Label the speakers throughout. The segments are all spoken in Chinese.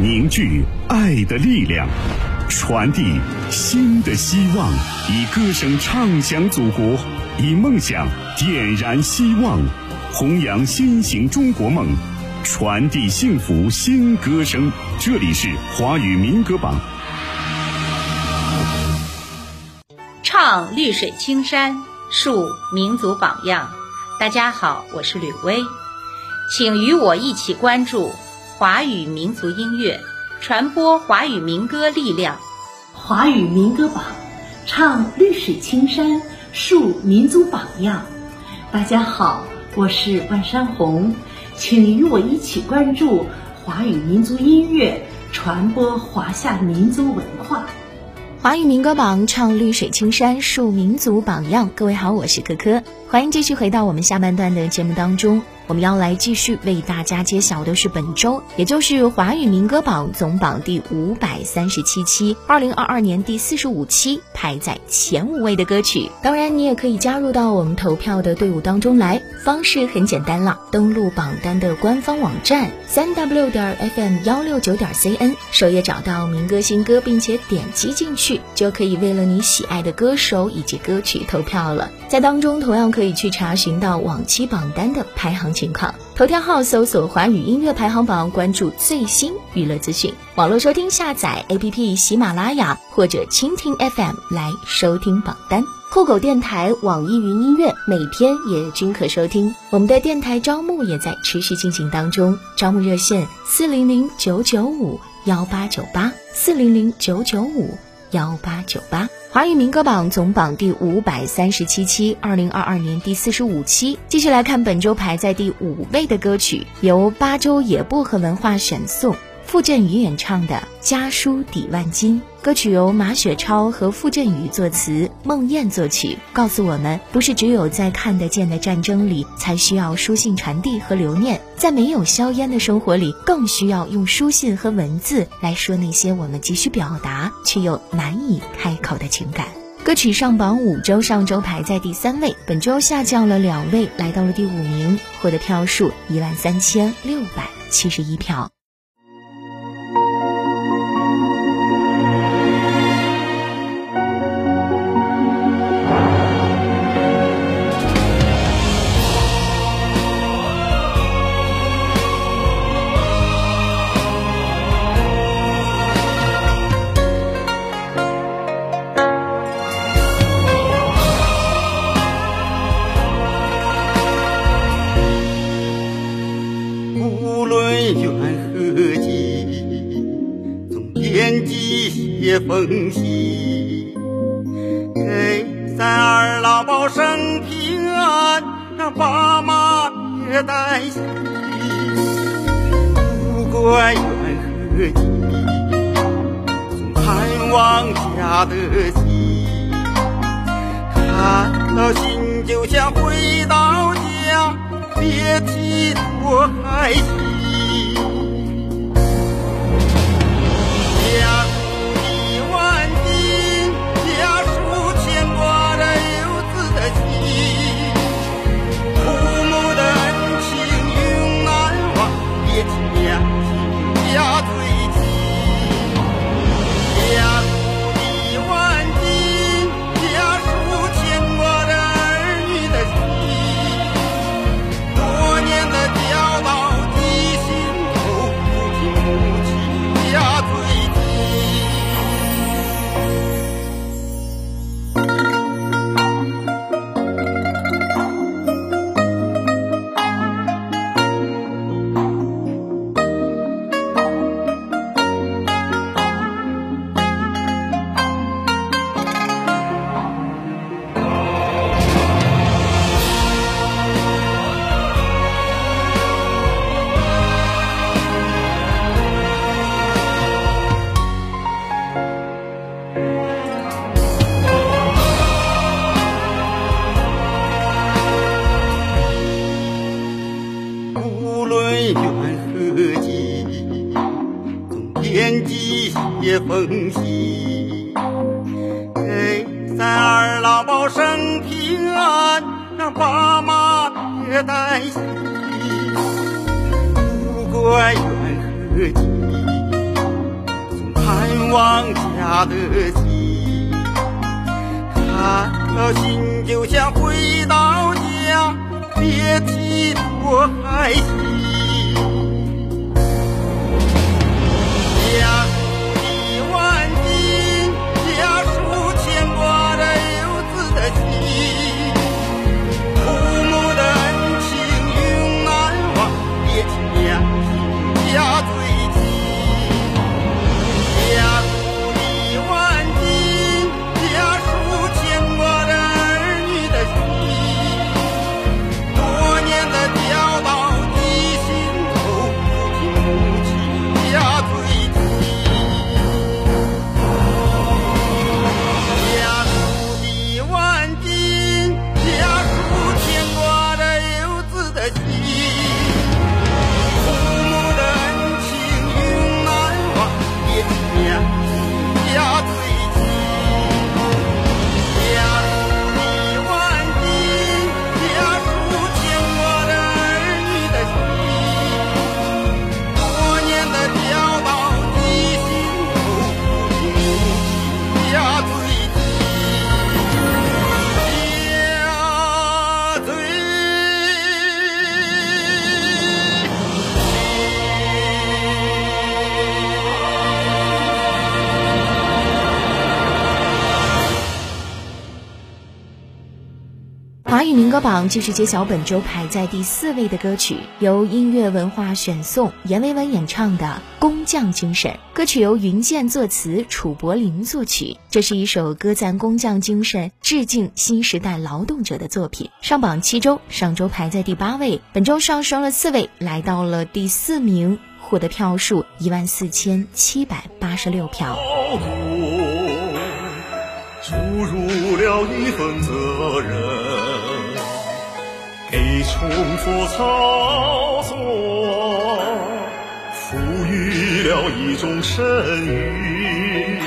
Speaker 1: 凝聚爱的力量，传递新的希望，以歌声唱响祖国，以梦想点燃希望，弘扬新型中国梦，传递幸福新歌声。这里是华语民歌榜，
Speaker 2: 唱绿水青山，树民族榜样。大家好，我是吕薇，请与我一起关注华语民族音乐，传播华语民歌力量。
Speaker 3: 华语民歌榜，唱绿水青山，树民族榜样。大家好，我是万山红，请与我一起关注华语民族音乐，传播华夏民族文化。
Speaker 4: 华语民歌榜唱绿水青山，树民族榜样。各位好，我是可可，欢迎继续回到我们下半段的节目当中。我们要来继续为大家揭晓的是本周，也就是华语民歌榜总榜第五百三十七期，二零二二年第四十五期排在前五位的歌曲。当然，你也可以加入到我们投票的队伍当中来，方式很简单了，登录榜单的官方网站三 w 点 fm 幺六九点 cn，首页找到民歌新歌，并且点击进去，就可以为了你喜爱的歌手以及歌曲投票了。在当中，同样可以去查询到往期榜单的排行。情况，头条号搜索华语音乐排行榜，关注最新娱乐资讯。网络收听下载 APP 喜马拉雅或者蜻蜓 FM 来收听榜单。酷狗电台、网易云音乐每天也均可收听。我们的电台招募也在持续进行当中，招募热线四零零九九五幺八九八四零零九九五幺八九八。华语民歌榜总榜第五百三十七期，二零二二年第四十五期。继续来看本周排在第五位的歌曲，由八州野薄荷文化选送。傅振宇演唱的《家书抵万金》歌曲由马雪超和傅振宇作词，孟燕作曲，告诉我们：不是只有在看得见的战争里才需要书信传递和留念，在没有硝烟的生活里，更需要用书信和文字来说那些我们急需表达却又难以开口的情感。歌曲上榜五周，上周排在第三位，本周下降了两位，来到了第五名，获得票数一万三千六百七十一票。
Speaker 5: 提多我还心。
Speaker 4: 榜继续揭晓本周排在第四位的歌曲，由音乐文化选送，阎维文演唱的《工匠精神》。歌曲由云健作词，楚柏林作曲。这是一首歌赞工匠精神、致敬新时代劳动者的作品。上榜七周，上周排在第八位，本周上升了四位，来到了第四名，获得票数一万四千七百八十六票。
Speaker 6: 注入了一份责任。给穷夫操作，赋予了一种神韵。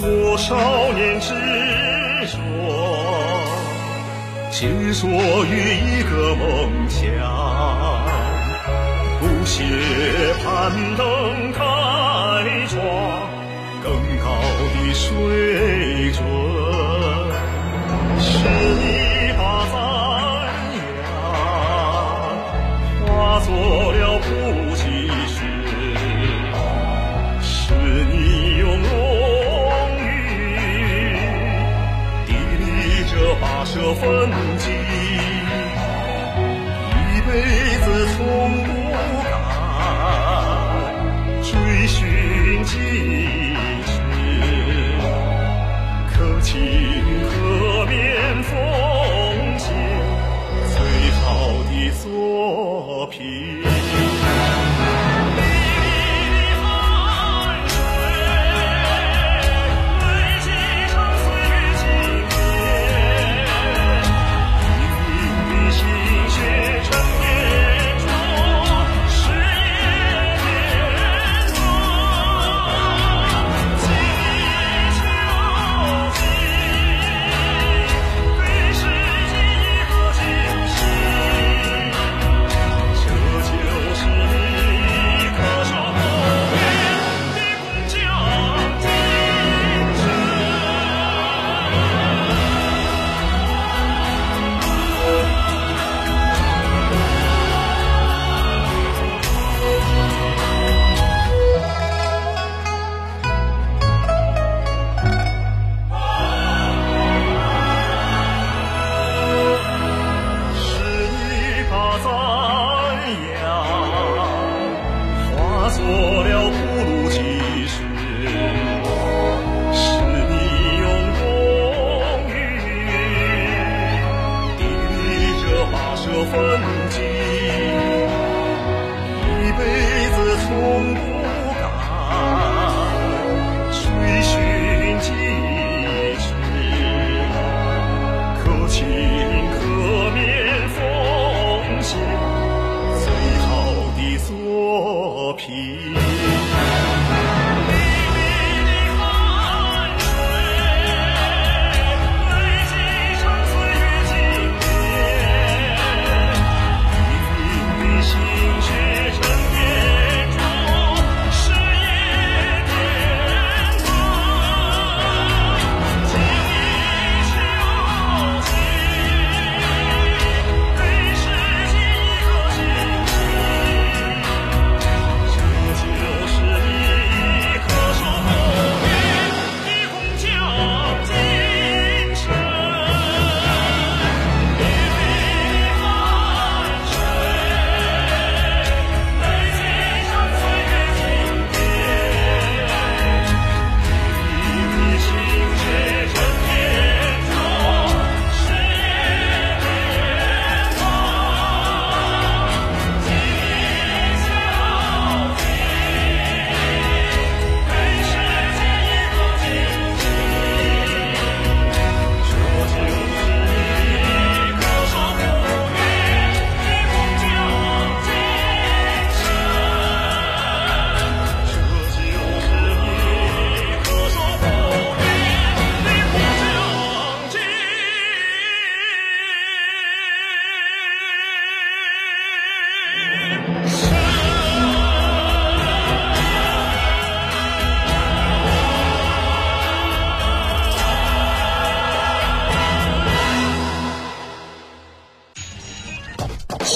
Speaker 6: 多少年执着，执着于一个梦想，不懈攀登开创更高的水准。是你。做了不及时，是你用荣誉砥砺着跋涉奋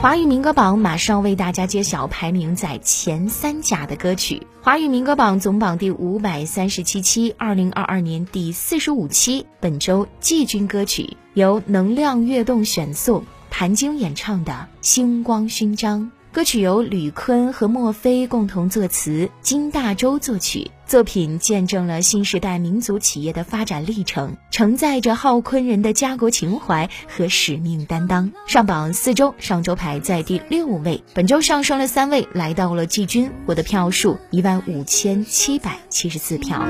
Speaker 4: 华语民歌榜马上为大家揭晓排名在前三甲的歌曲。华语民歌榜总榜第五百三十七期，二零二二年第四十五期，本周季军歌曲由能量跃动选送，谭晶演唱的《星光勋章》。歌曲由吕坤和莫非共同作词，金大洲作曲。作品见证了新时代民族企业的发展历程，承载着浩坤人的家国情怀和使命担当。上榜四周，上周排在第六位，本周上升了三位，来到了季军，获得票数一万五千七百七十四票。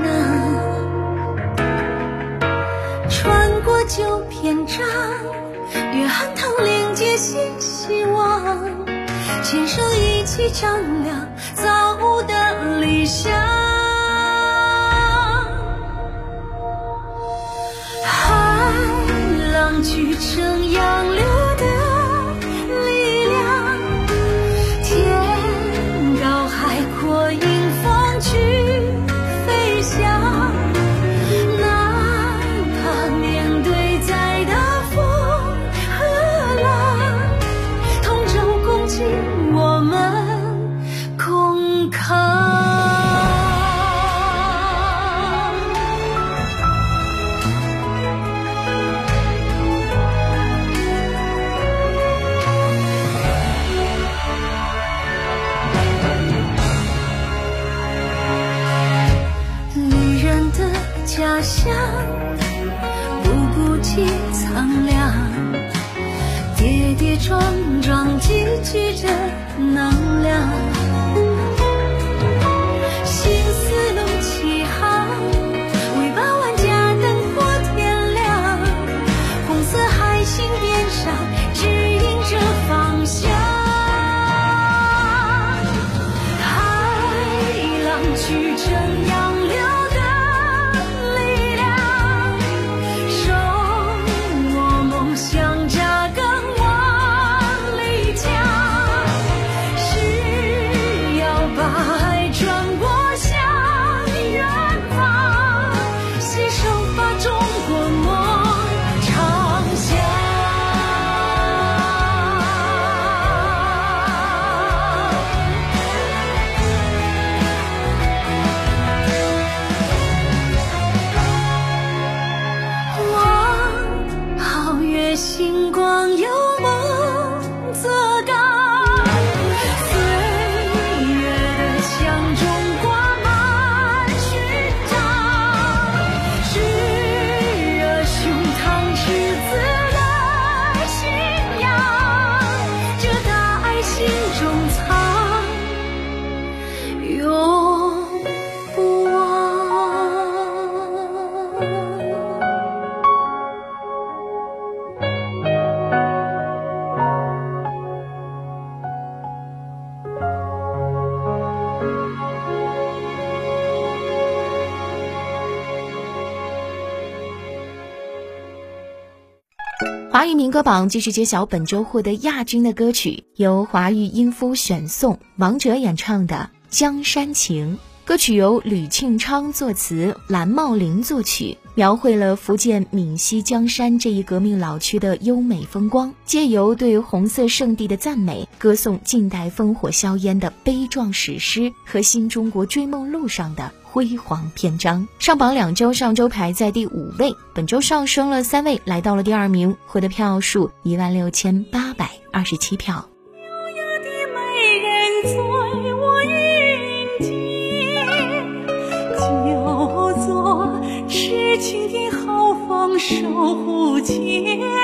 Speaker 7: 穿过旧篇章，约翰堂连接新希望。牵手一起丈量造物的理想，海浪聚成洋不顾及苍凉跌跌撞
Speaker 4: 华语民歌榜继续揭晓本周获得亚军的歌曲，由华语音夫选送，王哲演唱的《江山情》。歌曲由吕庆昌作词，蓝茂林作曲，描绘了福建闽西江山这一革命老区的优美风光，借由对红色圣地的赞美，歌颂近代烽火硝烟的悲壮史诗和新中国追梦路上的。辉煌篇章上榜两周，上周排在第五位，本周上升了三位，来到了第二名，获得票数一万六千八百二十七票。
Speaker 7: 优雅的美人在我云间，叫做痴情。守护千年。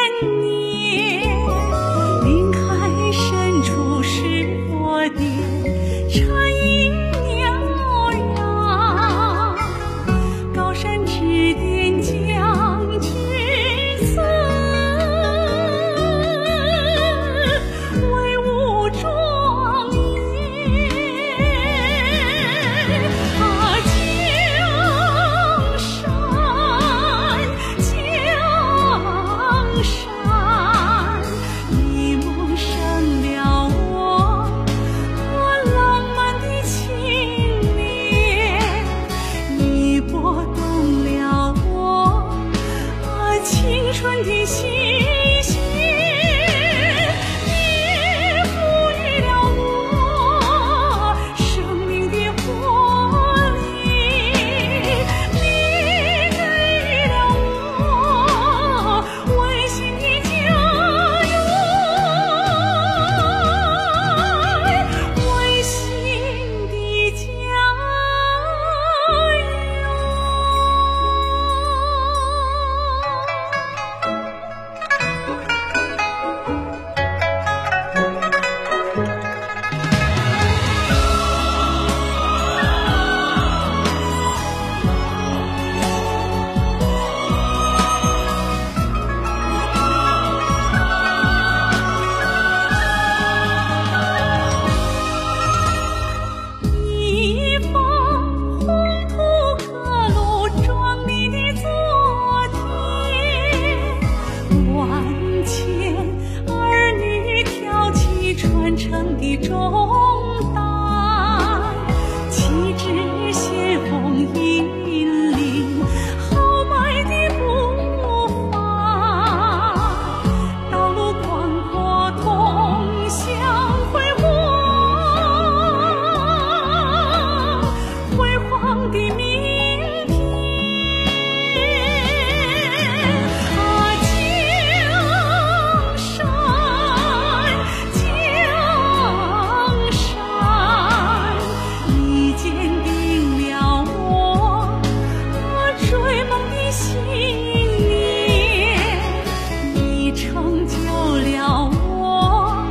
Speaker 7: 成就了我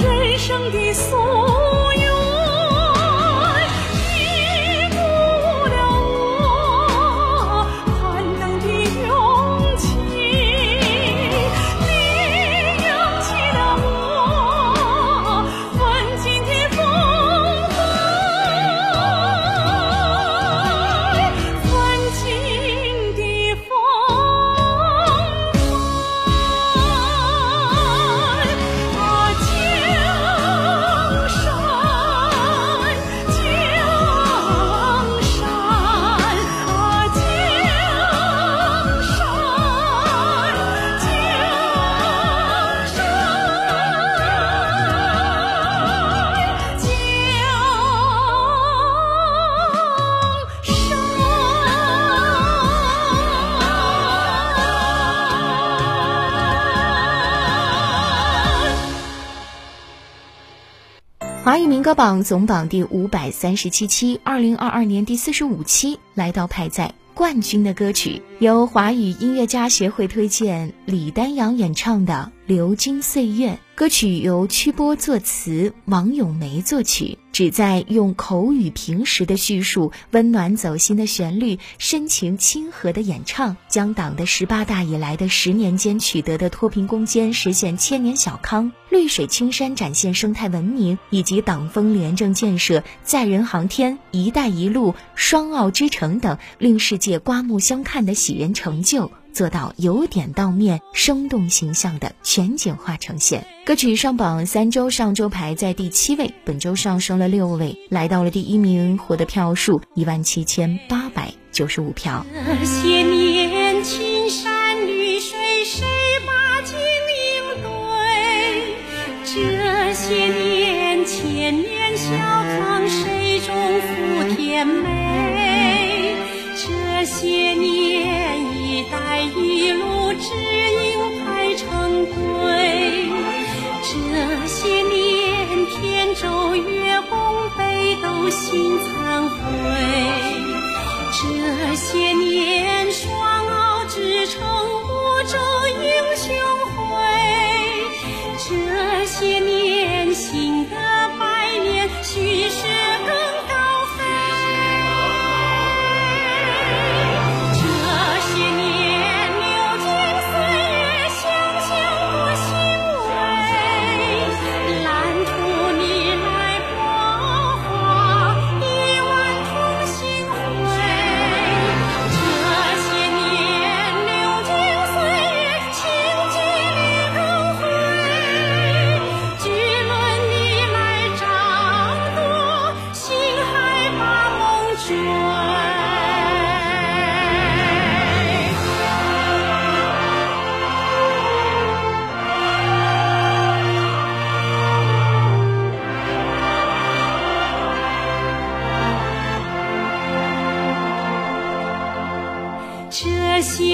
Speaker 7: 人生的夙
Speaker 4: 华语民歌榜总榜第五百三十七期，二零二二年第四十五期，来到排在冠军的歌曲，由华语音乐家协会推荐李丹阳演唱的《流金岁月》。歌曲由曲波作词，王咏梅作曲，旨在用口语平实的叙述、温暖走心的旋律、深情亲和的演唱，将党的十八大以来的十年间取得的脱贫攻坚实现千年小康、绿水青山展现生态文明，以及党风廉政建设、载人航天、“一带一路”、双奥之城等令世界刮目相看的喜人成就。做到由点到面、生动形象的全景化呈现。歌曲上榜三周，上周排在第七位，本周上升了六位，来到了第一名，获得票数一万七千八百九十五票。
Speaker 7: 这些年，这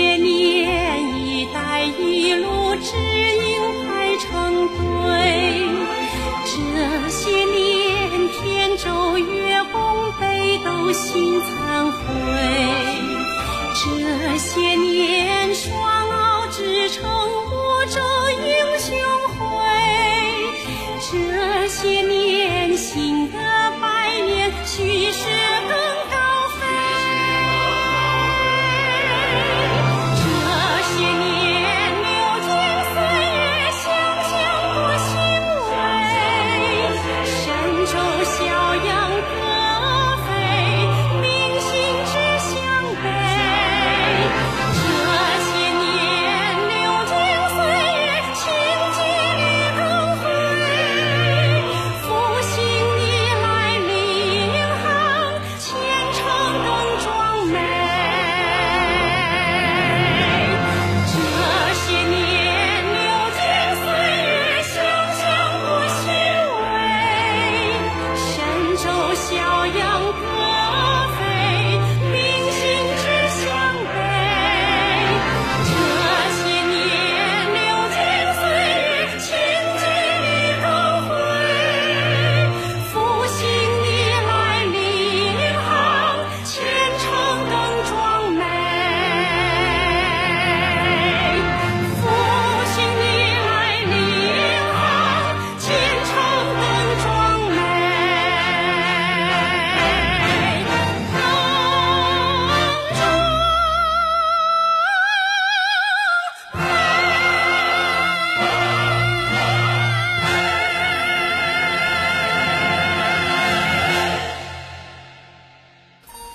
Speaker 7: 些年一带一路指引排成队这些年天舟月共北斗星参会这些年双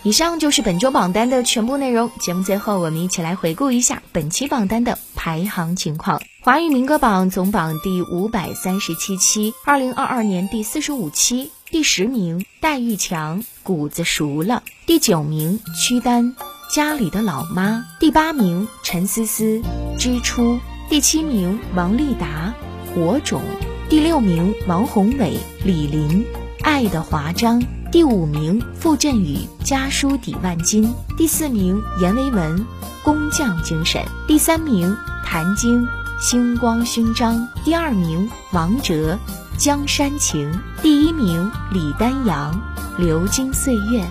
Speaker 4: 以上就是本周榜单的全部内容。节目最后，我们一起来回顾一下本期榜单的排行情况。华语民歌榜总榜第五百三十七期，二零二二年第四十五期，第十名戴玉强《谷子熟了》，第九名屈丹《家里的老妈》，第八名陈思思《支出》，第七名王丽达《火种》，第六名王宏伟、李林《爱的华章》。第五名傅振宇家书抵万金，第四名阎维文工匠精神，第三名谭晶星光勋章，第二名王哲江山情，第一名李丹阳流金岁月。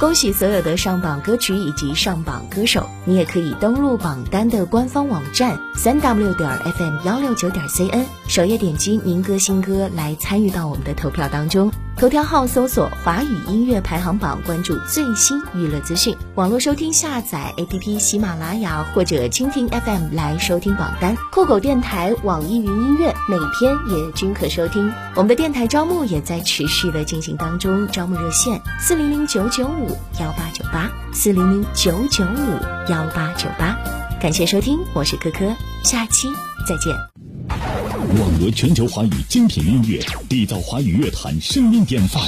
Speaker 4: 恭喜所有的上榜歌曲以及上榜歌手！你也可以登录榜单的官方网站三 w 点 fm 幺六九点 cn，首页点击民歌新歌来参与到我们的投票当中。头条号搜索“华语音乐排行榜”，关注最新娱乐资讯。网络收听下载 APP 喜马拉雅或者蜻蜓 FM 来收听榜单。酷狗电台、网易云音乐每天也均可收听。我们的电台招募也在持续的进行当中，招募热线四零零九九五幺八九八四零零九九五幺八九八。感谢收听，我是科科，下期再见。
Speaker 1: 网罗全球华语精品音乐，缔造华语乐坛声音典范。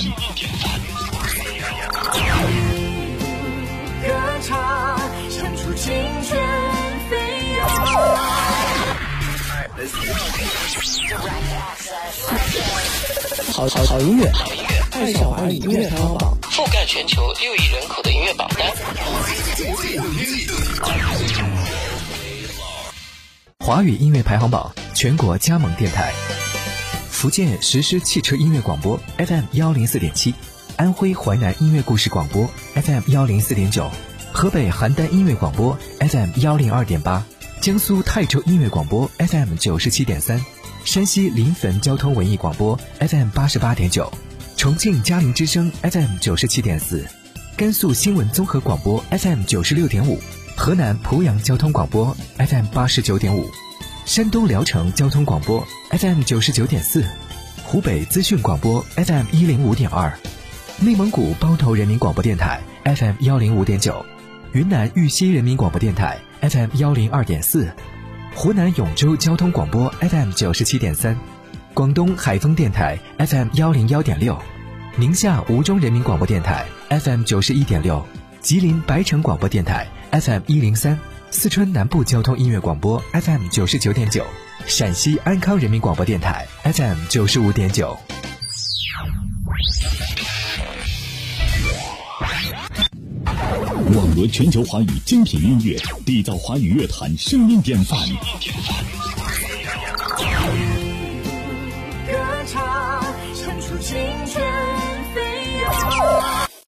Speaker 7: 歌唱，唱出青春飞扬。
Speaker 8: 好好好音乐，爱上华语音乐排行榜，
Speaker 9: 覆盖全球六亿人口的音乐榜单。
Speaker 10: 华语音乐排行榜全国加盟电台：福建实施汽车音乐广播 FM 幺零四点七，安徽淮南音乐故事广播 FM 幺零四点九，河北邯郸音乐广播 FM 幺零二点八，江苏泰州音乐广播 FM 九十七点三，山西临汾交通文艺广播 FM 八十八点九，重庆嘉陵之声 FM 九十七点四，甘肃新闻综合广播 FM 九十六点五。河南濮阳交通广播 FM 八十九点五，山东聊城交通广播 FM 九十九点四，湖北资讯广播 FM 一零五点二，内蒙古包头人民广播电台 FM 幺零五点九，云南玉溪人民广播电台 FM 幺零二点四，湖南永州交通广播 FM 九十七点三，广东海丰电台 FM 幺零幺点六，宁夏吴忠人民广播电台 FM 九十一点六，吉林白城广播电台。FM 一零三，四川南部交通音乐广播 FM 九十九点九，陕西安康人民广播电台 FM 九十五点九。
Speaker 1: 网罗全球华语精品音乐，缔造华语乐坛声音典范。